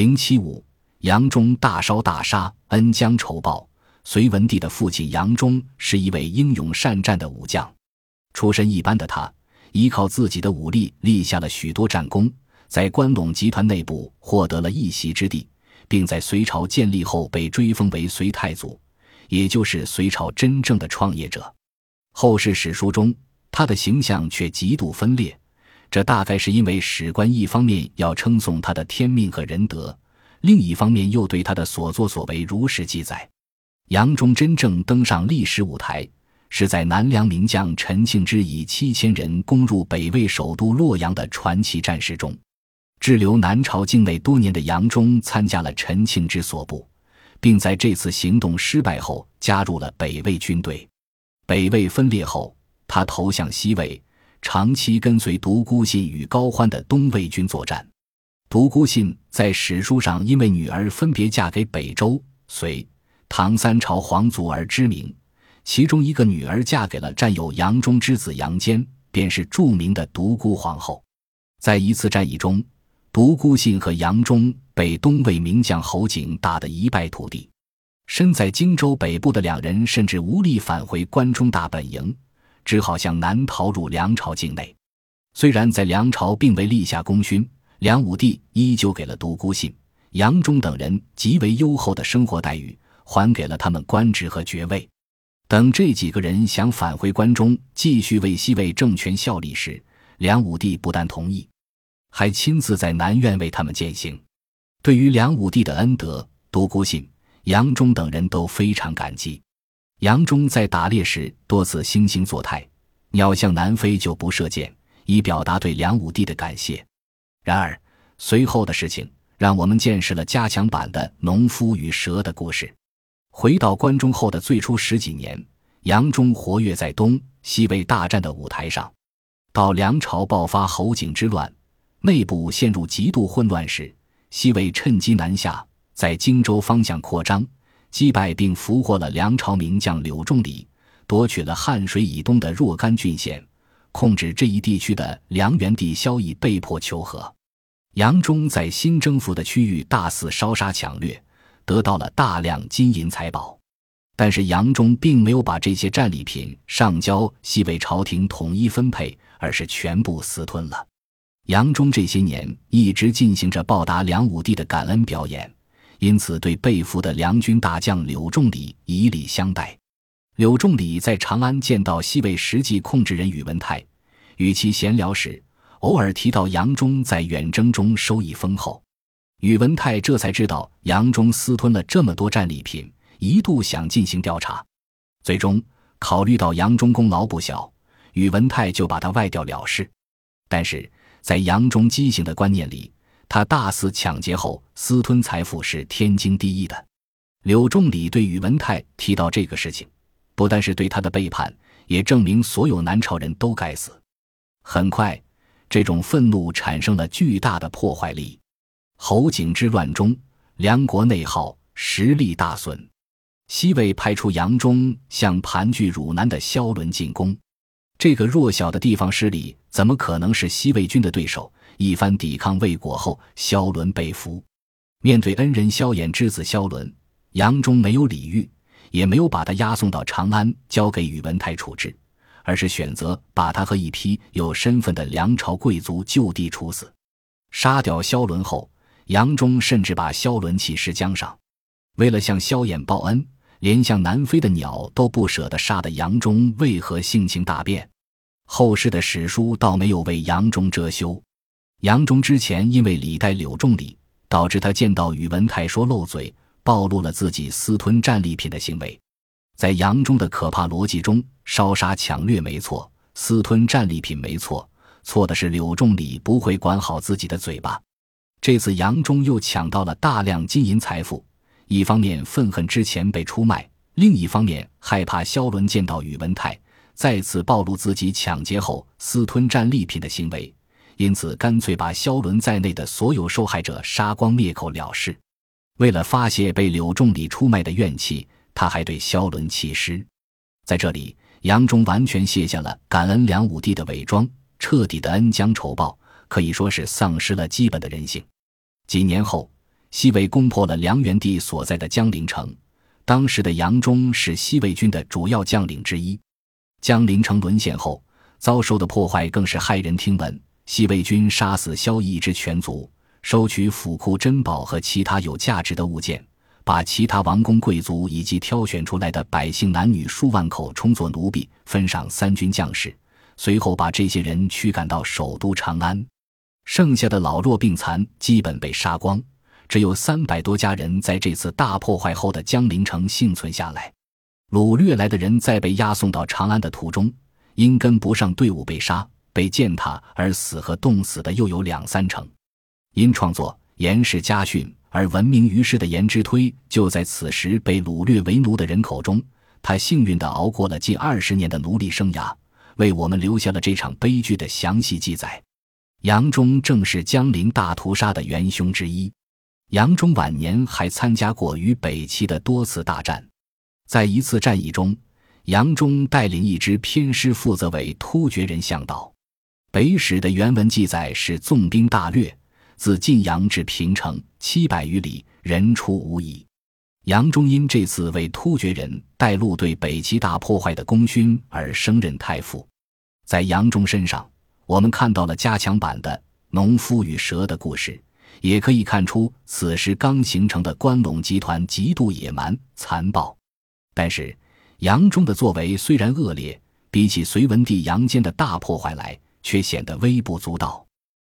零七五，杨忠大烧大杀，恩将仇报。隋文帝的父亲杨忠是一位英勇善战的武将，出身一般的他，依靠自己的武力立下了许多战功，在关陇集团内部获得了一席之地，并在隋朝建立后被追封为隋太祖，也就是隋朝真正的创业者。后世史书中，他的形象却极度分裂，这大概是因为史官一方面要称颂他的天命和仁德，另一方面又对他的所作所为如实记载。杨忠真正登上历史舞台，是在南梁名将陈庆之以七千人攻入北魏首都洛阳的传奇战事中。滞留南朝境内多年的杨忠参加了陈庆之所部，并在这次行动失败后加入了北魏军队。北魏分裂后，他投向西魏，长期跟随独孤信与高欢的东魏军作战。独孤信在史书上因为女儿分别嫁给北周、隋。唐三朝皇族而知名，其中一个女儿嫁给了战友杨忠之子杨坚，便是著名的独孤皇后。在一次战役中，独孤信和杨忠被东魏名将侯景打得一败涂地。身在荆州北部的两人甚至无力返回关中大本营，只好向南逃入梁朝境内。虽然在梁朝并未立下功勋，梁武帝依旧给了独孤信、杨忠等人极为优厚的生活待遇。还给了他们官职和爵位。等这几个人想返回关中，继续为西魏政权效力时，梁武帝不但同意，还亲自在南苑为他们践行。对于梁武帝的恩德，独孤信、杨忠等人都非常感激。杨忠在打猎时多次惺惺作态，鸟向南飞就不射箭，以表达对梁武帝的感谢。然而，随后的事情让我们见识了加强版的农夫与蛇的故事。回到关中后的最初十几年，杨忠活跃在东西魏大战的舞台上。到梁朝爆发侯景之乱，内部陷入极度混乱时，西魏趁机南下，在荆州方向扩张，击败并俘获了梁朝名将柳仲礼，夺取了汉水以东的若干郡县，控制这一地区的梁元帝萧绎被迫求和。杨忠在新征服的区域大肆烧杀抢掠。得到了大量金银财宝，但是杨忠并没有把这些战利品上交西魏朝廷统一分配，而是全部私吞了。杨忠这些年一直进行着报答梁武帝的感恩表演，因此对被俘的梁军大将柳仲礼以礼相待。柳仲礼在长安见到西魏实际控制人宇文泰，与其闲聊时，偶尔提到杨忠在远征中收益丰厚。宇文泰这才知道杨忠私吞了这么多战利品，一度想进行调查，最终考虑到杨忠功劳不小，宇文泰就把他外调了事。但是在杨忠畸形的观念里，他大肆抢劫后私吞财富是天经地义的。柳仲礼对宇文泰提到这个事情，不但是对他的背叛，也证明所有南朝人都该死。很快，这种愤怒产生了巨大的破坏力。侯景之乱中，梁国内耗，实力大损。西魏派出杨忠向盘踞汝南的萧伦进攻。这个弱小的地方势力怎么可能是西魏军的对手？一番抵抗未果后，萧伦被俘。面对恩人萧衍之子萧伦，杨忠没有礼遇，也没有把他押送到长安交给宇文泰处置，而是选择把他和一批有身份的梁朝贵族就地处死。杀掉萧伦后。杨忠甚至把萧伦弃尸江上，为了向萧衍报恩，连向南飞的鸟都不舍得杀的杨忠，为何性情大变？后世的史书倒没有为杨忠遮羞。杨忠之前因为李代柳仲礼，导致他见到宇文泰说漏嘴，暴露了自己私吞战利品的行为。在杨忠的可怕逻辑中，烧杀抢掠没错，私吞战利品没错，错的是柳仲礼不会管好自己的嘴巴。这次杨忠又抢到了大量金银财富，一方面愤恨之前被出卖，另一方面害怕萧伦见到宇文泰再次暴露自己抢劫后私吞战利品的行为，因此干脆把萧伦在内的所有受害者杀光灭口了事。为了发泄被柳仲礼出卖的怨气，他还对萧伦弃尸。在这里，杨忠完全卸下了感恩梁武帝的伪装，彻底的恩将仇报。可以说是丧失了基本的人性。几年后，西魏攻破了梁元帝所在的江陵城。当时的杨忠是西魏军的主要将领之一。江陵城沦陷后，遭受的破坏更是骇人听闻。西魏军杀死萧绎之全族，收取府库珍宝和其他有价值的物件，把其他王公贵族以及挑选出来的百姓男女数万口充作奴婢，分赏三军将士。随后把这些人驱赶到首都长安，剩下的老弱病残基本被杀光，只有三百多家人在这次大破坏后的江陵城幸存下来。掳掠来的人在被押送到长安的途中，因跟不上队伍被杀、被践踏而死和冻死的又有两三成。因创作《颜氏家训》而闻名于世的颜之推，就在此时被掳掠为奴的人口中。他幸运地熬过了近二十年的奴隶生涯。为我们留下了这场悲剧的详细记载。杨忠正是江陵大屠杀的元凶之一。杨忠晚年还参加过与北齐的多次大战。在一次战役中，杨忠带领一支偏师，负责为突厥人向导。北史的原文记载是纵兵大掠，自晋阳至平城七百余里，人畜无遗。杨忠因这次为突厥人带路对北齐大破坏的功勋而升任太傅。在杨忠身上，我们看到了加强版的农夫与蛇的故事，也可以看出此时刚形成的关陇集团极度野蛮残暴。但是，杨忠的作为虽然恶劣，比起隋文帝杨坚的大破坏来，却显得微不足道。